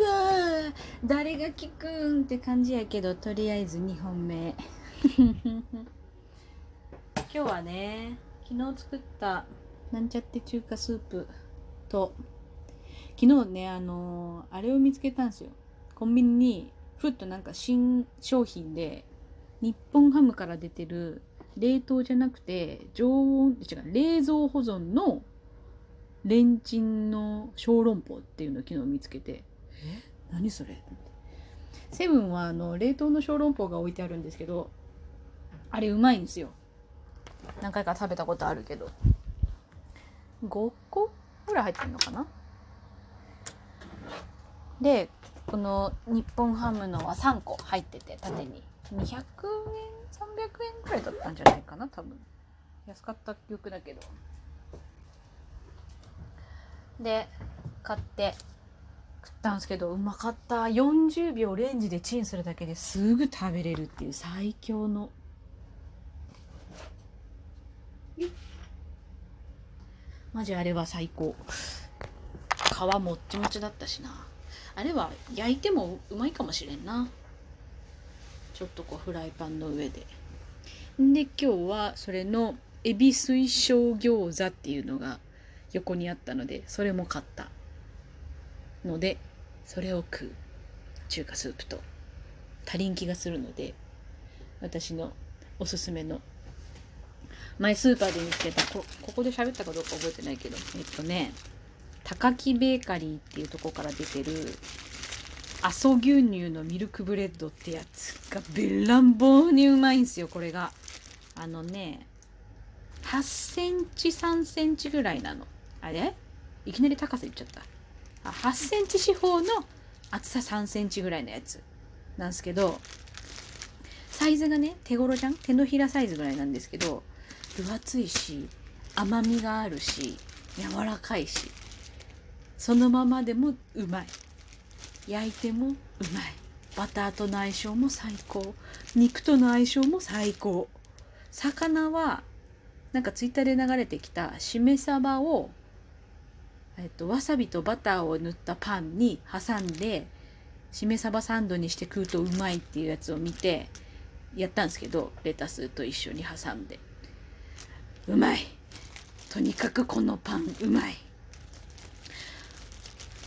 わ誰が聞くんって感じやけどとりあえず2本目。今日はね昨日作ったなんちゃって中華スープと昨日ねあのーあれを見つけたんですよ。コンビニにふっとなんか新商品で日本ハムから出てる冷凍じゃなくて常温違う冷蔵保存のレンチンの小籠包っていうのを昨日見つけて。え？何それ？セブンはあの冷凍の小籠包が置いてあるんですけどあれうまいんですよ。何回か食べたことあるけど。5個？ぐらい入ってるのかな？でこの日本ハムのは3個入ってて縦に。200円300円くらいだったんじゃないかな多分。安かった記憶だけど。で買って。食ったんですけどうまかった。40秒レンジでチンするだけですぐ食べれるっていう最強の。マジあれは最高。皮もっちもちだったしな。あれは焼いてもうまいかもしれんな。ちょっとこうフライパンの上で。で今日はそれのエビ水晶餃子っていうのが横にあったのでそれも買った。のでそれを食う。中華スープと。足りん気がするので私のおすすめの。前スーパーで見つけたこここで喋ったかどうか覚えてないけどえっとね高木ベーカリーっていうとこから出てる阿蘇牛乳のミルクブレッドってやつがべらんぼうにうまいんすよこれが。あのね8センチ3センチぐらいなの。あれ？いきなり高さ言っちゃった。8センチ四方の厚さ3センチぐらいのやつなんですけどサイズがね手頃じゃん？手のひらサイズぐらいなんですけど分厚いし甘みがあるし柔らかいしそのままでもうまい。焼いてもうまい。バターとの相性も最高。肉との相性も最高。魚はなんかツイッターで流れてきたしめ鯖を、えっと、わさびとバターを塗ったパンに挟んでしめ鯖サンドにして食うとうまいっていうやつを見てやったんですけどレタスと一緒に挟んで。うまい。とにかくこのパンうまい。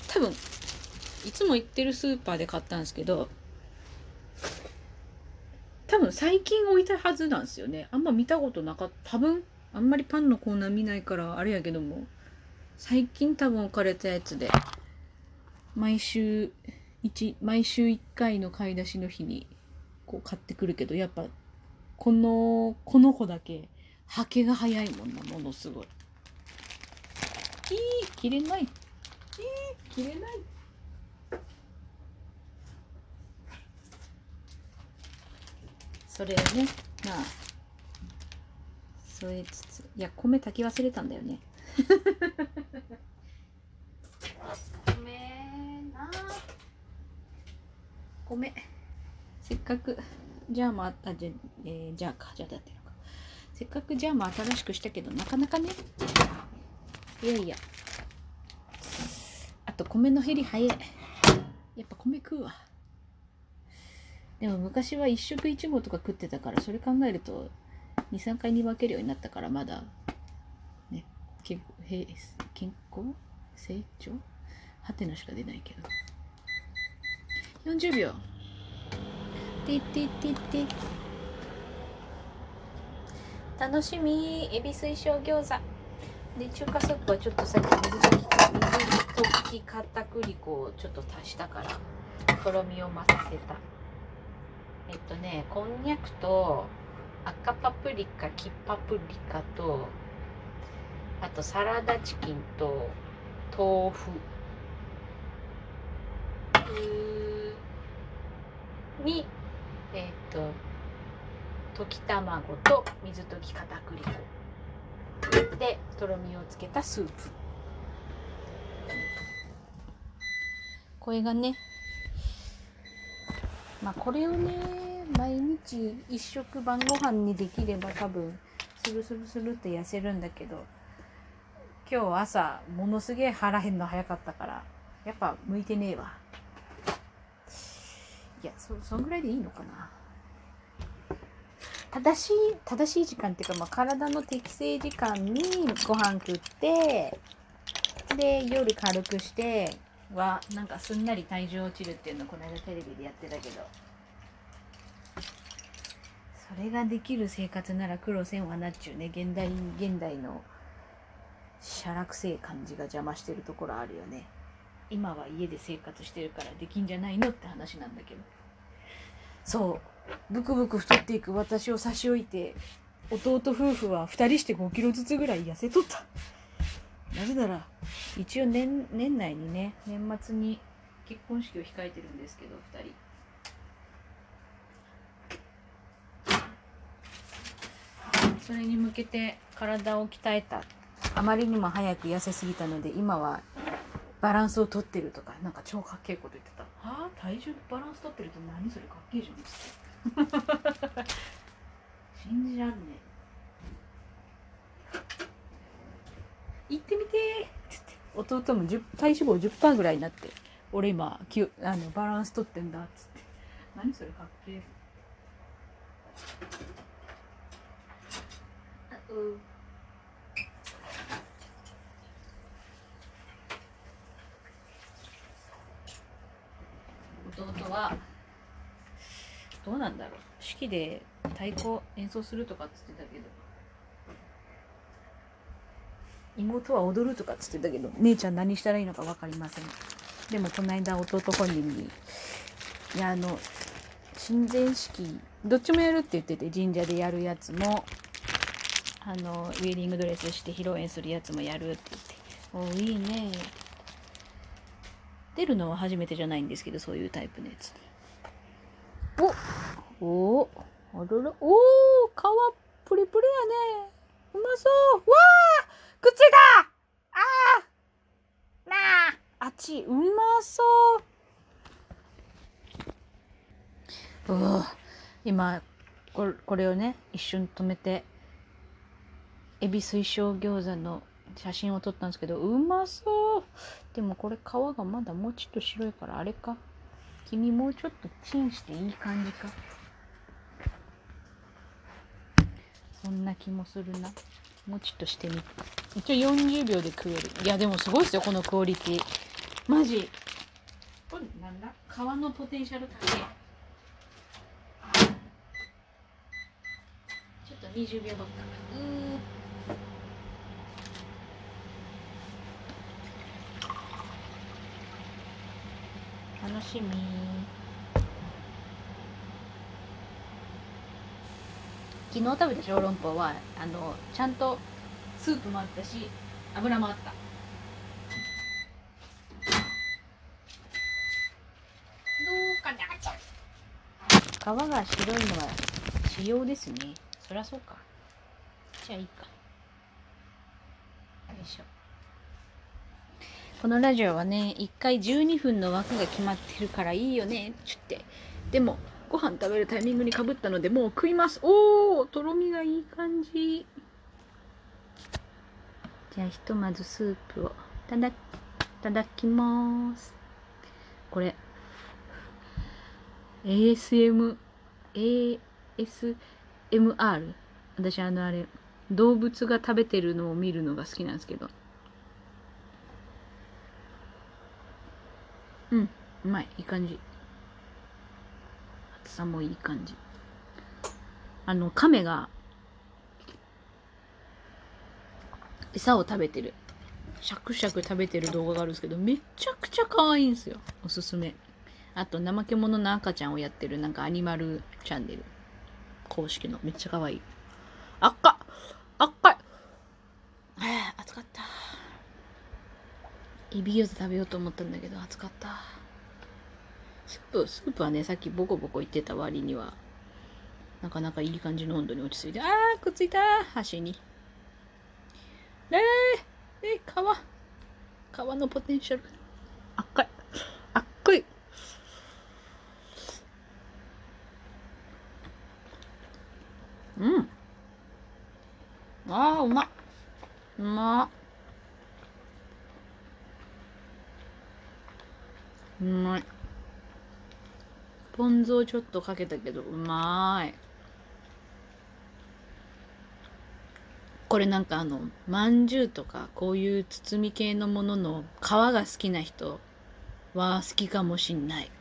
多分いつも行ってるスーパーで買ったんですけど多分最近置いたはずなんですよね。あんま見たことなかった。多分あんまりパンのコーナー見ないからあれやけども。最近多分置かれたやつで毎週1毎週1回の買い出しの日にこう買ってくるけどやっぱこのこの子だけはけが早いもんなものすごい。いい切れない。いい切れない。それね。まあ添えつついや米炊き忘れたんだよね。米な。米。せっかくジャーもあったじゃ、えー、ジャーかジャーだってのか。せっかくジャーも新しくしたけどなかなかね。いやいや。あと米の減り早い。やっぱ米食うわ。でも昔は一食一合とか食ってたからそれ考えると23回に分けるようになったからまだね健平健康成長はてなしか出ないけど。40秒。てててて楽しみ。エビ水晶餃子。で中華スープはちょっとさっき水溶き水溶き片栗粉をちょっと足したからとろみを増させた。えっとねこんにゃくと赤パプリカ黄パプリカとあとサラダチキンと豆腐。にえっと溶き卵と水溶き片栗粉。でとろみをつけたスープ。これがねまあこれをね毎日一食晩ご飯にできれば多分スルスルスルって痩せるんだけど今日朝ものすげえ腹減るの早かったからやっぱ向いてねえわ。いやそそんぐらいでいいのかな。正しい正しい時間っていうか、まあ、体の適正時間にご飯食ってで夜軽くしてはなんかすんなり体重落ちるっていうのこの間テレビでやってたけど。それができる生活なら苦労せんわなっちゅうね。現代現代のしゃらくせえ感じが邪魔してるところあるよね。今は家で生活してるからできんじゃないのって話なんだけど。そう。ブクブク太っていく私を差し置いて弟夫婦は2人して5キロずつぐらい痩せとった。なぜなら一応年年内にね年末に結婚式を控えてるんですけど2人。それに向けて体を鍛えた。あまりにも早く痩せすぎたので今はバランスをとってるとかなんか超かっけえこと言ってた。は？あ体重バランスとってるって何それかっけえじゃん。信じらんねえ。行ってみて。ーっって弟も10体脂肪10%ぐらいになって俺今きゅあのバランスとってんだっつって。何それかっけえ。あう弟はどうなんだろう。式で太鼓演奏するとかっつってたけど。妹は踊るとかっつってたけど姉ちゃん何したらいいのか分かりません。でもこの間弟本人にいやあの親善式どっちもやるって言ってて神社でやるやつもあのウェディングドレスして披露宴するやつもやるって言って。おいいね。出るのは初めてじゃないんですけどそういうタイプのやつ。おおあらら。おお皮プリプリやね。うまそう。わあくっついたあなああっち。うまそう。うわ今これこれをね一瞬止めて。エビ水晶餃子の写真を撮ったんですけどうまそう。でもこれ皮がまだもうちょっと白いからあれか。君もうちょっとチンしていい感じか。そんな気もするな。もうちょっとしてみ。一応40秒で食える。いやでもすごいですよこのクオリティ。マジ。これなんだ？皮のポテンシャル高い。ちょっと20秒ばっかうー楽しみ。昨日食べた小籠包はあのちゃんとスープもあったし油もあった。皮が白いのは仕様ですね。そりゃそうか。じゃあいいか。よいしょこのラジオはね1回12分の枠が決まってるからいいよねっちって。でもご飯食べるタイミングにかぶったのでもう食います。おおとろみがいい感じ。じゃあひとまずスープをただいただきまーす。これ ASM ASMR 私あのあれ動物が食べてるのを見るのが好きなんですけど。うん。うまいいい感じ。厚さもいい感じ。あの亀が餌を食べてる。シャクシャク食べてる動画があるんですけどめちゃくちゃ可愛いんですよ。おすすめ。あと怠け者の赤ちゃんをやってるなんかアニマルチャンネル。公式の。めっちゃ可愛い赤っ赤いああ暑かったエビ餃子食べようと思ったんだけど暑かった。スープスープはねさっきボコボコ言ってた割にはなかなかいい感じの温度に落ち着いてあーくっついた箸に。えー、えー、皮。皮のポテンシャル。赤い。赤い。うん。あーうま。っうま。っうまい。ポン酢をちょっとかけたけどうまい。これなんかあのまんじゅうとかこういう包み系のものの皮が好きな人は好きかもしんない。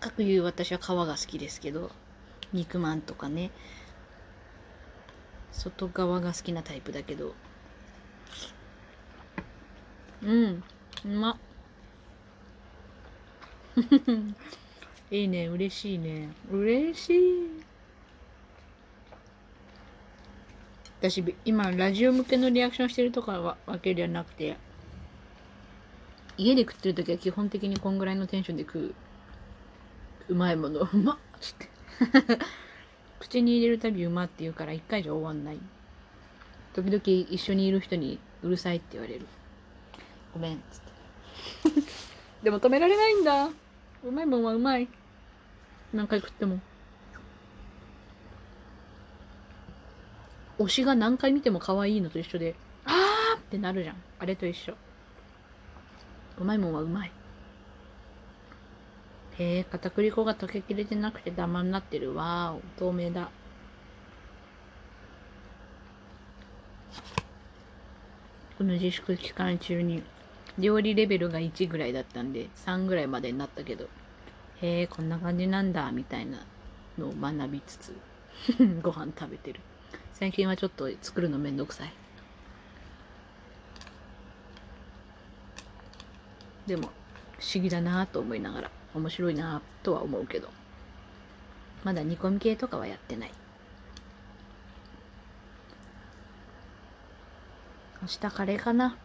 かくいう私は皮が好きですけど肉まんとかね。外側が好きなタイプだけど。うんうまっ。いいね嬉しいね。嬉しい。私今ラジオ向けのリアクションしてるとかわわけではなくて。家で食ってる時は基本的にこんぐらいのテンションで食う。うまいもの。うまっつって。口に入れるたびうまって言うから一回じゃ終わんない。時々一緒にいる人にうるさいって言われる。ごめんっつって。でも止められないんだ。うまいもんはうまい。何回食っても。推しが何回見ても可愛いのと一緒であーってなるじゃん。あれと一緒。うまいもんはうまい。へえ片栗粉が溶けきれてなくてダマになってる。わー透明だ。この自粛期間中に料理レベルが1ぐらいだったんで3ぐらいまでになったけどへえこんな感じなんだみたいなのを学びつつ ご飯食べてる。最近はちょっと作るのめんどくさい。でも不思議だなぁと思いながら面白いなぁとは思うけどまだ煮込み系とかはやってない。明日カレーかな。